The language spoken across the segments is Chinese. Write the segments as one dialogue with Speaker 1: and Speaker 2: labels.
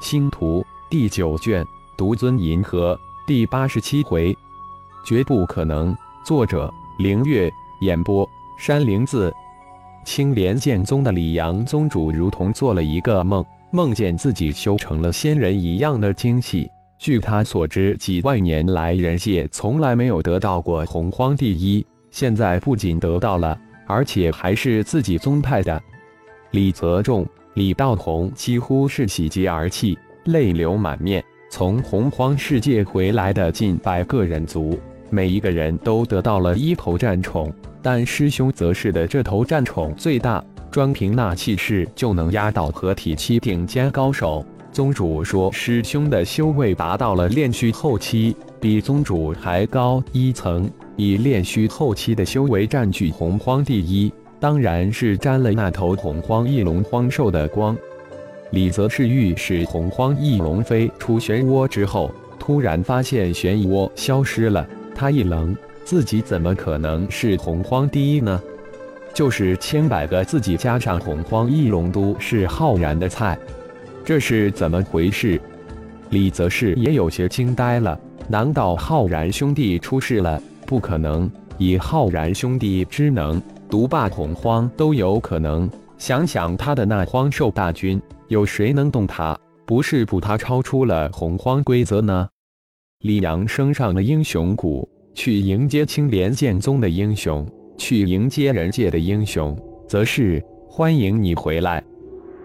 Speaker 1: 星图第九卷独尊银河第八十七回，绝不可能。作者：凌月，演播：山灵子。青莲剑宗的李阳宗主如同做了一个梦，梦见自己修成了仙人一样的惊喜。据他所知，几万年来人界从来没有得到过洪荒第一，现在不仅得到了，而且还是自己宗派的。李泽仲、李道宏几乎是喜极而泣，泪流满面。从洪荒世界回来的近百个人族，每一个人都得到了一头战宠。但师兄则是的这头战宠最大，专凭那气势就能压倒合体期顶尖高手。宗主说，师兄的修为达到了炼虚后期，比宗主还高一层。以炼虚后期的修为占据洪荒第一，当然是沾了那头洪荒翼龙荒兽的光。李泽是欲使洪荒翼龙飞出漩涡之后，突然发现漩涡消失了，他一愣。自己怎么可能是洪荒第一呢？就是千百个自己加上洪荒翼龙都是浩然的菜，这是怎么回事？李则是也有些惊呆了。难道浩然兄弟出事了？不可能，以浩然兄弟之能，独霸洪荒都有可能。想想他的那荒兽大军，有谁能动他？不是不他超出了洪荒规则呢？李阳升上了英雄谷。去迎接青莲剑宗的英雄，去迎接人界的英雄，则是欢迎你回来。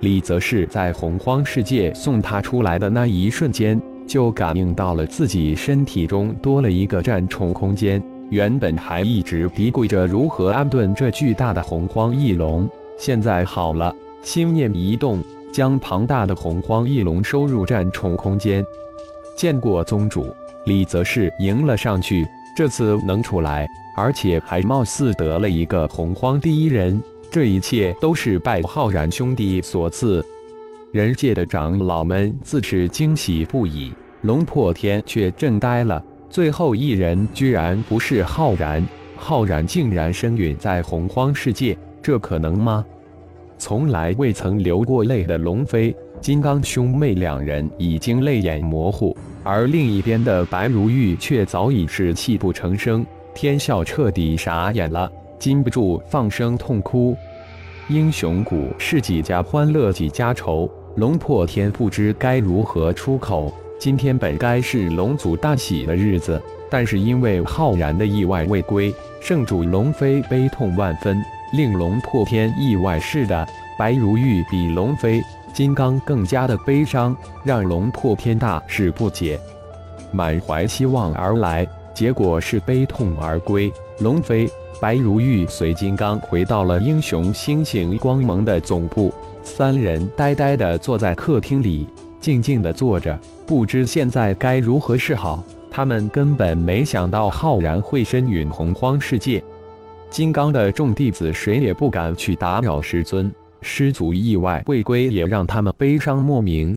Speaker 1: 李则是在洪荒世界送他出来的那一瞬间，就感应到了自己身体中多了一个战宠空间。原本还一直嘀咕着如何安顿这巨大的洪荒翼龙，现在好了，心念一动，将庞大的洪荒翼龙收入战宠空间。见过宗主，李则是迎了上去。这次能出来，而且还貌似得了一个洪荒第一人，这一切都是拜浩然兄弟所赐。人界的长老们自是惊喜不已，龙破天却震呆了。最后一人居然不是浩然，浩然竟然身陨在洪荒世界，这可能吗？从来未曾流过泪的龙飞、金刚兄妹两人已经泪眼模糊。而另一边的白如玉却早已是泣不成声，天笑彻底傻眼了，禁不住放声痛哭。英雄谷是几家欢乐几家愁，龙破天不知该如何出口。今天本该是龙族大喜的日子，但是因为浩然的意外未归，圣主龙飞悲痛万分，令龙破天意外似的。白如玉比龙飞。金刚更加的悲伤，让龙破天大是不解，满怀希望而来，结果是悲痛而归。龙飞、白如玉随金刚回到了英雄星星光盟的总部，三人呆呆的坐在客厅里，静静的坐着，不知现在该如何是好。他们根本没想到浩然会身陨洪荒世界，金刚的众弟子谁也不敢去打扰师尊。师祖意外未归，也让他们悲伤莫名。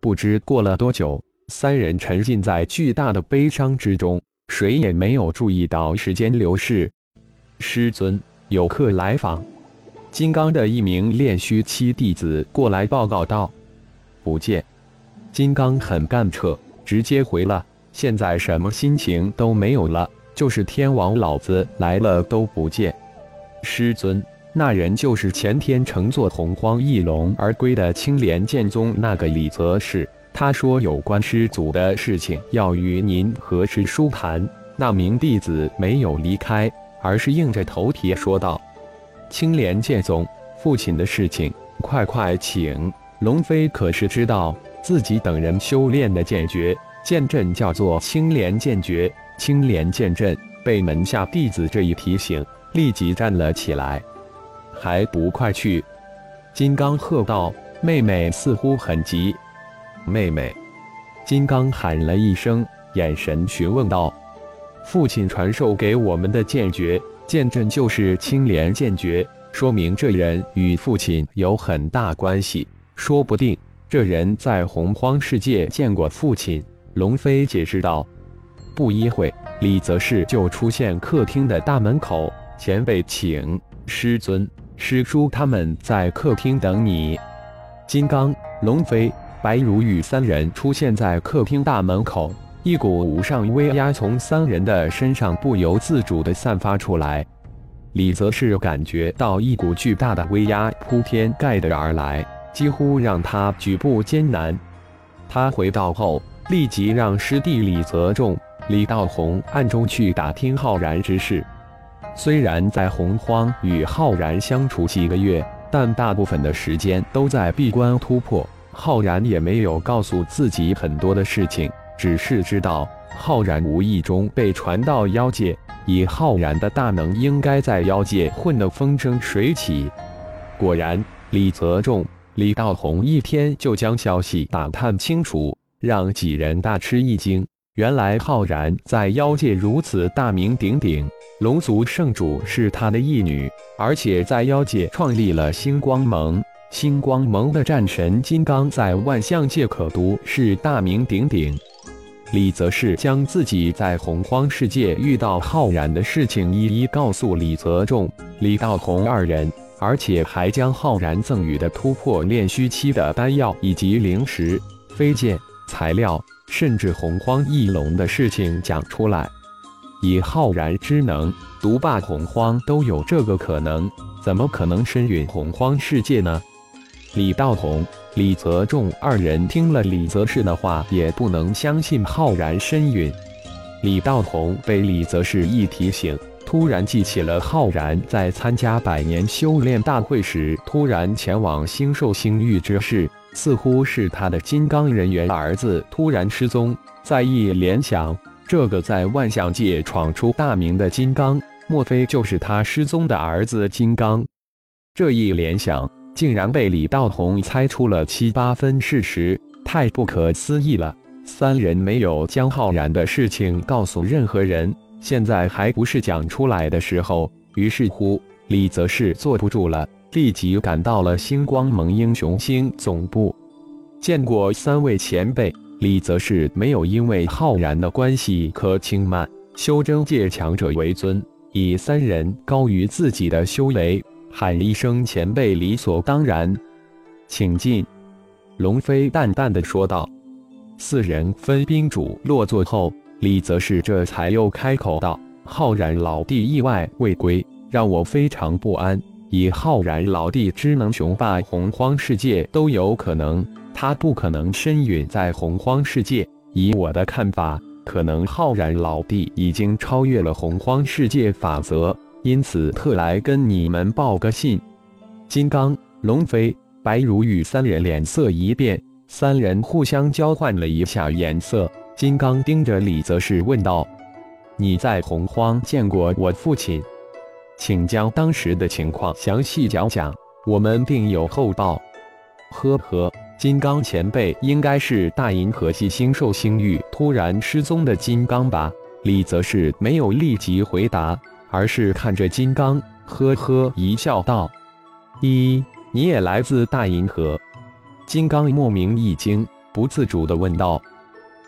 Speaker 1: 不知过了多久，三人沉浸在巨大的悲伤之中，谁也没有注意到时间流逝。师尊，有客来访。金刚的一名炼虚期弟子过来报告道：“不见。”金刚很干彻，直接回了：“现在什么心情都没有了，就是天王老子来了都不见。”师尊。那人就是前天乘坐洪荒翼龙而归的青莲剑宗那个李泽是。他说有关师祖的事情要与您何时书谈。那名弟子没有离开，而是硬着头皮说道：“青莲剑宗父亲的事情，快快请。”龙飞可是知道自己等人修炼的剑诀剑阵叫做青莲剑诀，青莲剑阵被门下弟子这一提醒，立即站了起来。还不快去！金刚喝道：“妹妹似乎很急。”妹妹，金刚喊了一声，眼神询问道：“父亲传授给我们的剑诀剑阵就是青莲剑诀，说明这人与父亲有很大关系。说不定这人在洪荒世界见过父亲。”龙飞解释道。不一会，李则是就出现客厅的大门口，前辈请，师尊。师叔他们在客厅等你。金刚、龙飞、白如玉三人出现在客厅大门口，一股无上威压从三人的身上不由自主地散发出来。李则是感觉到一股巨大的威压铺天盖地而来，几乎让他举步艰难。他回到后，立即让师弟李泽仲、李道宏暗中去打听浩然之事。虽然在洪荒与浩然相处几个月，但大部分的时间都在闭关突破。浩然也没有告诉自己很多的事情，只是知道浩然无意中被传到妖界，以浩然的大能，应该在妖界混得风生水起。果然，李泽仲、李道宏一天就将消息打探清楚，让几人大吃一惊。原来浩然在妖界如此大名鼎鼎，龙族圣主是他的义女，而且在妖界创立了星光盟。星光盟的战神金刚在万象界可读是大名鼎鼎。李则是将自己在洪荒世界遇到浩然的事情一一告诉李泽仲、李道宏二人，而且还将浩然赠予的突破炼虚期的丹药以及灵石、飞剑、材料。甚至洪荒翼龙的事情讲出来，以浩然之能独霸洪荒都有这个可能，怎么可能身陨洪荒世界呢？李道宏、李泽仲二人听了李泽世的话，也不能相信浩然身陨。李道宏被李泽世一提醒，突然记起了浩然在参加百年修炼大会时突然前往星兽星域之事。似乎是他的金刚人猿儿子突然失踪，再一联想，这个在万象界闯出大名的金刚，莫非就是他失踪的儿子金刚？这一联想竟然被李道宏猜出了七八分事实，太不可思议了！三人没有将浩然的事情告诉任何人，现在还不是讲出来的时候。于是乎，李则是坐不住了。立即赶到了星光盟英雄星总部，见过三位前辈，李则是没有因为浩然的关系可轻慢。修真界强者为尊，以三人高于自己的修为，喊一声前辈理所当然。请进。龙飞淡淡的说道。四人分宾主落座后，李则是这才又开口道：“浩然老弟意外未归，让我非常不安。”以浩然老弟之能雄霸洪荒世界都有可能，他不可能身陨在洪荒世界。以我的看法，可能浩然老弟已经超越了洪荒世界法则，因此特来跟你们报个信。金刚、龙飞、白如玉三人脸色一变，三人互相交换了一下眼色。金刚盯着李则是问道：“你在洪荒见过我父亲？”请将当时的情况详细讲讲，我们定有后报。呵呵，金刚前辈应该是大银河系星兽星域突然失踪的金刚吧？李则是没有立即回答，而是看着金刚，呵呵一笑道：“一，你也来自大银河？”金刚莫名一惊，不自主地问道：“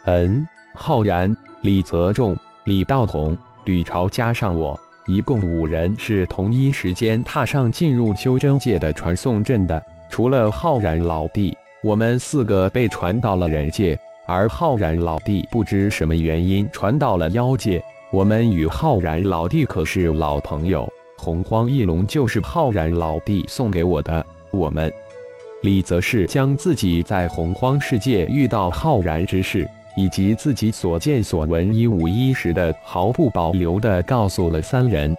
Speaker 1: 嗯，浩然、李泽仲、李道宏、吕朝加上我。”一共五人是同一时间踏上进入修真界的传送阵的，除了浩然老弟，我们四个被传到了人界，而浩然老弟不知什么原因传到了妖界。我们与浩然老弟可是老朋友，洪荒翼龙就是浩然老弟送给我的。我们，李则是将自己在洪荒世界遇到浩然之事。以及自己所见所闻一五一十的毫不保留地告诉了三人。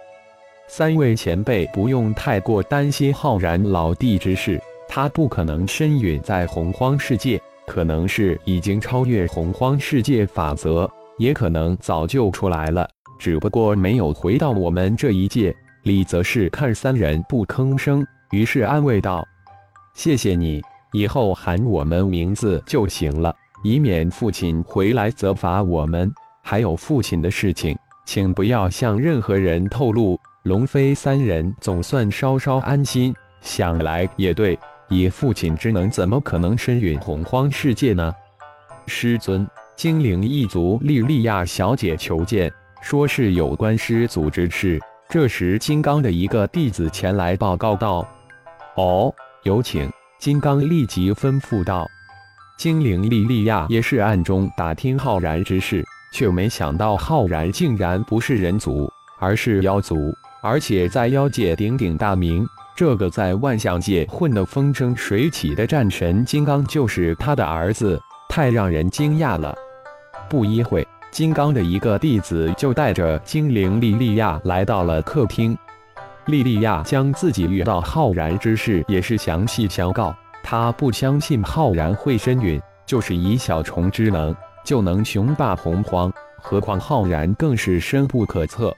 Speaker 1: 三位前辈不用太过担心浩然老弟之事，他不可能身陨在洪荒世界，可能是已经超越洪荒世界法则，也可能早就出来了，只不过没有回到我们这一界。李则是看三人不吭声，于是安慰道：“谢谢你，以后喊我们名字就行了。”以免父亲回来责罚我们，还有父亲的事情，请不要向任何人透露。龙飞三人总算稍稍安心。想来也对，以父亲之能，怎么可能身陨洪荒世界呢？师尊，精灵一族莉莉亚小姐求见，说是有关师祖之事。这时，金刚的一个弟子前来报告道：“哦，有请。”金刚立即吩咐道。精灵莉莉娅也是暗中打听浩然之事，却没想到浩然竟然不是人族，而是妖族，而且在妖界鼎鼎大名。这个在万象界混得风生水起的战神金刚，就是他的儿子，太让人惊讶了。不一会，金刚的一个弟子就带着精灵莉莉娅来到了客厅。莉莉娅将自己遇到浩然之事也是详细相告。他不相信浩然会身陨，就是以小虫之能就能雄霸洪荒，何况浩然更是深不可测。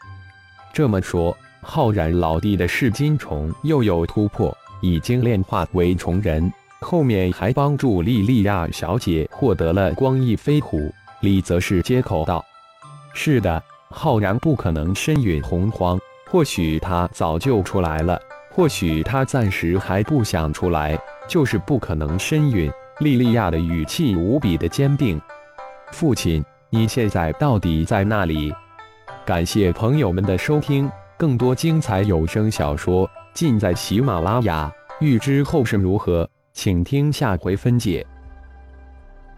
Speaker 1: 这么说。浩然老弟的噬金虫又有突破，已经炼化为虫人。后面还帮助莉莉娅小姐获得了光翼飞虎。李则是接口道：“是的，浩然不可能身陨洪荒。或许他早就出来了，或许他暂时还不想出来，就是不可能身孕。”莉莉娅的语气无比的坚定。父亲，你现在到底在那里？感谢朋友们的收听。更多精彩有声小说尽在喜马拉雅，欲知后事如何，请听下回分解。